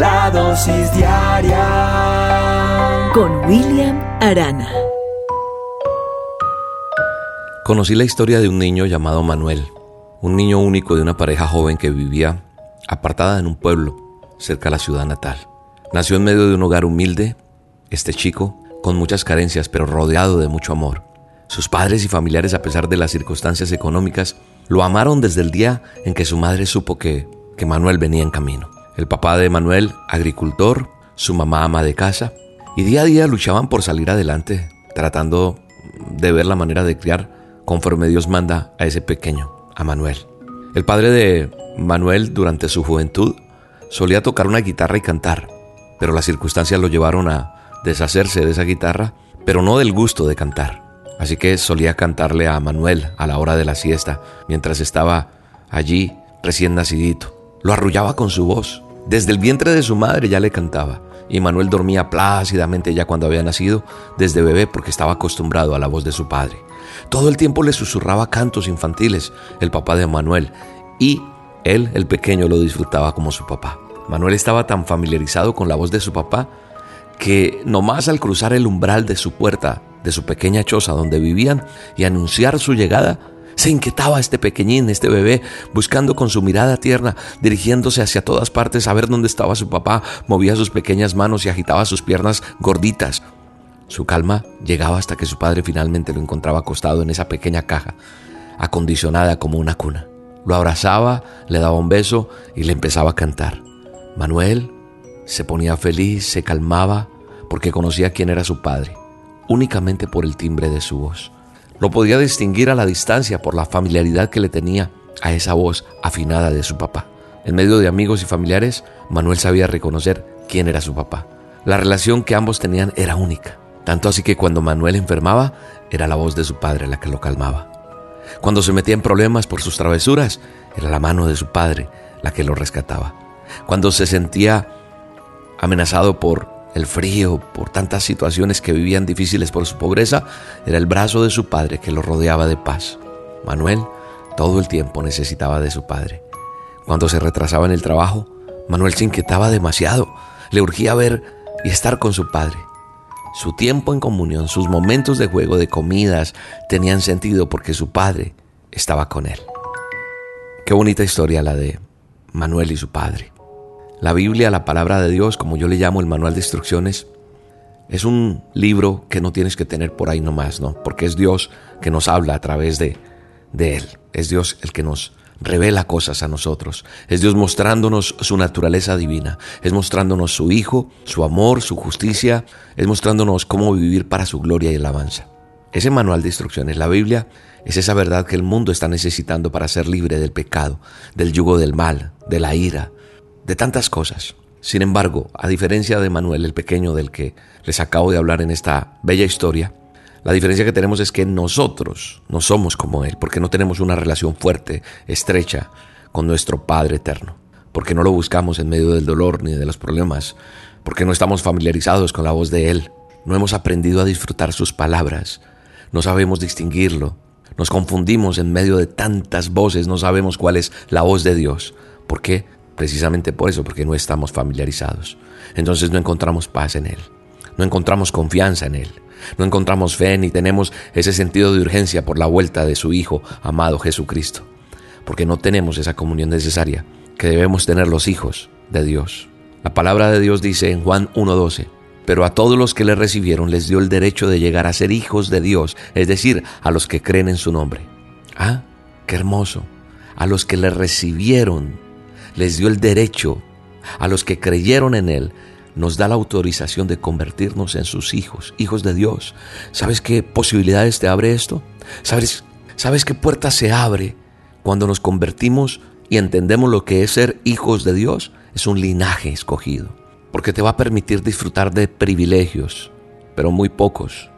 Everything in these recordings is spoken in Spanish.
La dosis diaria con William Arana. Conocí la historia de un niño llamado Manuel, un niño único de una pareja joven que vivía apartada en un pueblo cerca de la ciudad natal. Nació en medio de un hogar humilde, este chico, con muchas carencias, pero rodeado de mucho amor. Sus padres y familiares, a pesar de las circunstancias económicas, lo amaron desde el día en que su madre supo que, que Manuel venía en camino. El papá de Manuel, agricultor, su mamá ama de casa, y día a día luchaban por salir adelante, tratando de ver la manera de criar conforme Dios manda a ese pequeño, a Manuel. El padre de Manuel durante su juventud solía tocar una guitarra y cantar, pero las circunstancias lo llevaron a deshacerse de esa guitarra, pero no del gusto de cantar. Así que solía cantarle a Manuel a la hora de la siesta, mientras estaba allí recién nacidito. Lo arrullaba con su voz. Desde el vientre de su madre ya le cantaba, y Manuel dormía plácidamente ya cuando había nacido, desde bebé porque estaba acostumbrado a la voz de su padre. Todo el tiempo le susurraba cantos infantiles el papá de Manuel, y él, el pequeño, lo disfrutaba como su papá. Manuel estaba tan familiarizado con la voz de su papá que nomás al cruzar el umbral de su puerta, de su pequeña choza donde vivían, y anunciar su llegada, se inquietaba este pequeñín, este bebé, buscando con su mirada tierna, dirigiéndose hacia todas partes a ver dónde estaba su papá, movía sus pequeñas manos y agitaba sus piernas gorditas. Su calma llegaba hasta que su padre finalmente lo encontraba acostado en esa pequeña caja, acondicionada como una cuna. Lo abrazaba, le daba un beso y le empezaba a cantar. Manuel se ponía feliz, se calmaba, porque conocía quién era su padre, únicamente por el timbre de su voz. Lo podía distinguir a la distancia por la familiaridad que le tenía a esa voz afinada de su papá. En medio de amigos y familiares, Manuel sabía reconocer quién era su papá. La relación que ambos tenían era única, tanto así que cuando Manuel enfermaba, era la voz de su padre la que lo calmaba. Cuando se metía en problemas por sus travesuras, era la mano de su padre la que lo rescataba. Cuando se sentía amenazado por el frío, por tantas situaciones que vivían difíciles por su pobreza, era el brazo de su padre que lo rodeaba de paz. Manuel todo el tiempo necesitaba de su padre. Cuando se retrasaba en el trabajo, Manuel se inquietaba demasiado. Le urgía ver y estar con su padre. Su tiempo en comunión, sus momentos de juego, de comidas, tenían sentido porque su padre estaba con él. Qué bonita historia la de Manuel y su padre. La Biblia, la palabra de Dios, como yo le llamo el manual de instrucciones, es un libro que no tienes que tener por ahí nomás, ¿no? Porque es Dios que nos habla a través de, de Él. Es Dios el que nos revela cosas a nosotros. Es Dios mostrándonos su naturaleza divina. Es mostrándonos su Hijo, su amor, su justicia. Es mostrándonos cómo vivir para su gloria y alabanza. Ese manual de instrucciones, la Biblia, es esa verdad que el mundo está necesitando para ser libre del pecado, del yugo del mal, de la ira, de tantas cosas. Sin embargo, a diferencia de Manuel el pequeño del que les acabo de hablar en esta bella historia, la diferencia que tenemos es que nosotros no somos como Él, porque no tenemos una relación fuerte, estrecha con nuestro Padre eterno, porque no lo buscamos en medio del dolor ni de los problemas, porque no estamos familiarizados con la voz de Él, no hemos aprendido a disfrutar sus palabras, no sabemos distinguirlo, nos confundimos en medio de tantas voces, no sabemos cuál es la voz de Dios. ¿Por qué? Precisamente por eso, porque no estamos familiarizados. Entonces no encontramos paz en Él, no encontramos confianza en Él. No encontramos fe ni tenemos ese sentido de urgencia por la vuelta de su Hijo amado Jesucristo, porque no tenemos esa comunión necesaria que debemos tener los hijos de Dios. La palabra de Dios dice en Juan 1.12, pero a todos los que le recibieron les dio el derecho de llegar a ser hijos de Dios, es decir, a los que creen en su nombre. Ah, qué hermoso. A los que le recibieron les dio el derecho, a los que creyeron en Él, nos da la autorización de convertirnos en sus hijos, hijos de Dios. ¿Sabes qué posibilidades te abre esto? ¿Sabes, ¿Sabes qué puerta se abre cuando nos convertimos y entendemos lo que es ser hijos de Dios, es un linaje escogido, porque te va a permitir disfrutar de privilegios, pero muy pocos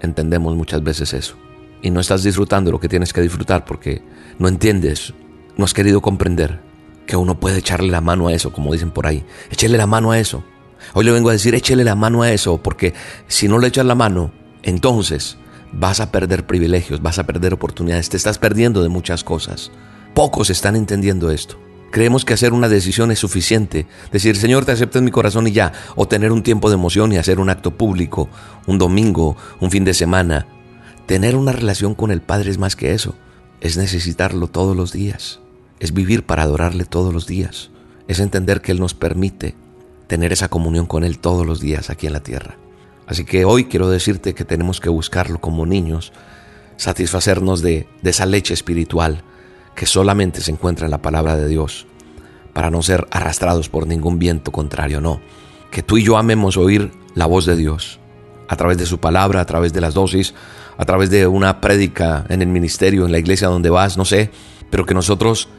entendemos muchas veces eso. Y no estás disfrutando lo que tienes que disfrutar porque no entiendes, no has querido comprender que uno puede echarle la mano a eso, como dicen por ahí. Échele la mano a eso. Hoy le vengo a decir, échele la mano a eso, porque si no le echas la mano, entonces vas a perder privilegios, vas a perder oportunidades, te estás perdiendo de muchas cosas. Pocos están entendiendo esto. Creemos que hacer una decisión es suficiente, decir Señor te acepto en mi corazón y ya, o tener un tiempo de emoción y hacer un acto público, un domingo, un fin de semana. Tener una relación con el Padre es más que eso, es necesitarlo todos los días, es vivir para adorarle todos los días, es entender que Él nos permite tener esa comunión con Él todos los días aquí en la tierra. Así que hoy quiero decirte que tenemos que buscarlo como niños, satisfacernos de, de esa leche espiritual que solamente se encuentra en la palabra de Dios, para no ser arrastrados por ningún viento contrario, no. Que tú y yo amemos oír la voz de Dios, a través de su palabra, a través de las dosis, a través de una prédica en el ministerio, en la iglesia donde vas, no sé, pero que nosotros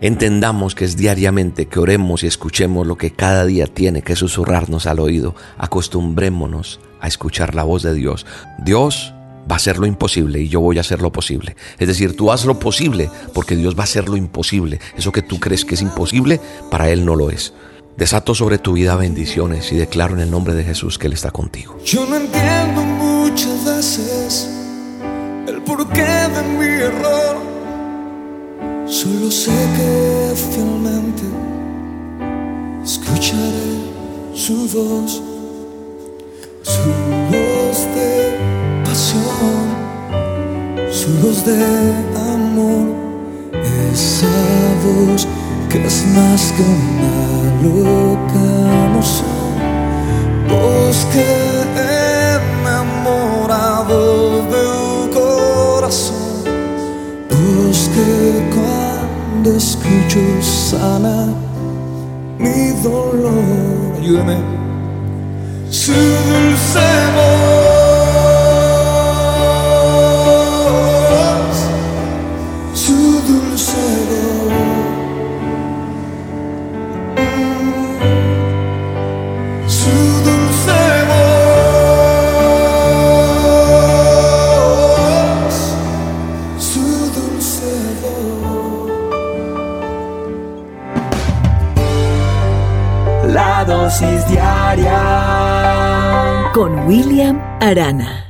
entendamos que es diariamente que oremos y escuchemos lo que cada día tiene que susurrarnos al oído. Acostumbrémonos a escuchar la voz de Dios. Dios va a hacer lo imposible y yo voy a hacer lo posible. Es decir, tú haz lo posible porque Dios va a hacer lo imposible. Eso que tú crees que es imposible, para Él no lo es. Desato sobre tu vida bendiciones y declaro en el nombre de Jesús que Él está contigo. Yo no entiendo muchas veces el porqué de mi error. Solo sé que fielmente escucharé su voz, su voz de pasión, su voz de amor, esa voz que es más que una loca emoción, voz cuando escucho sana mi dolor, ayúdame, su dulce voz, William Arana.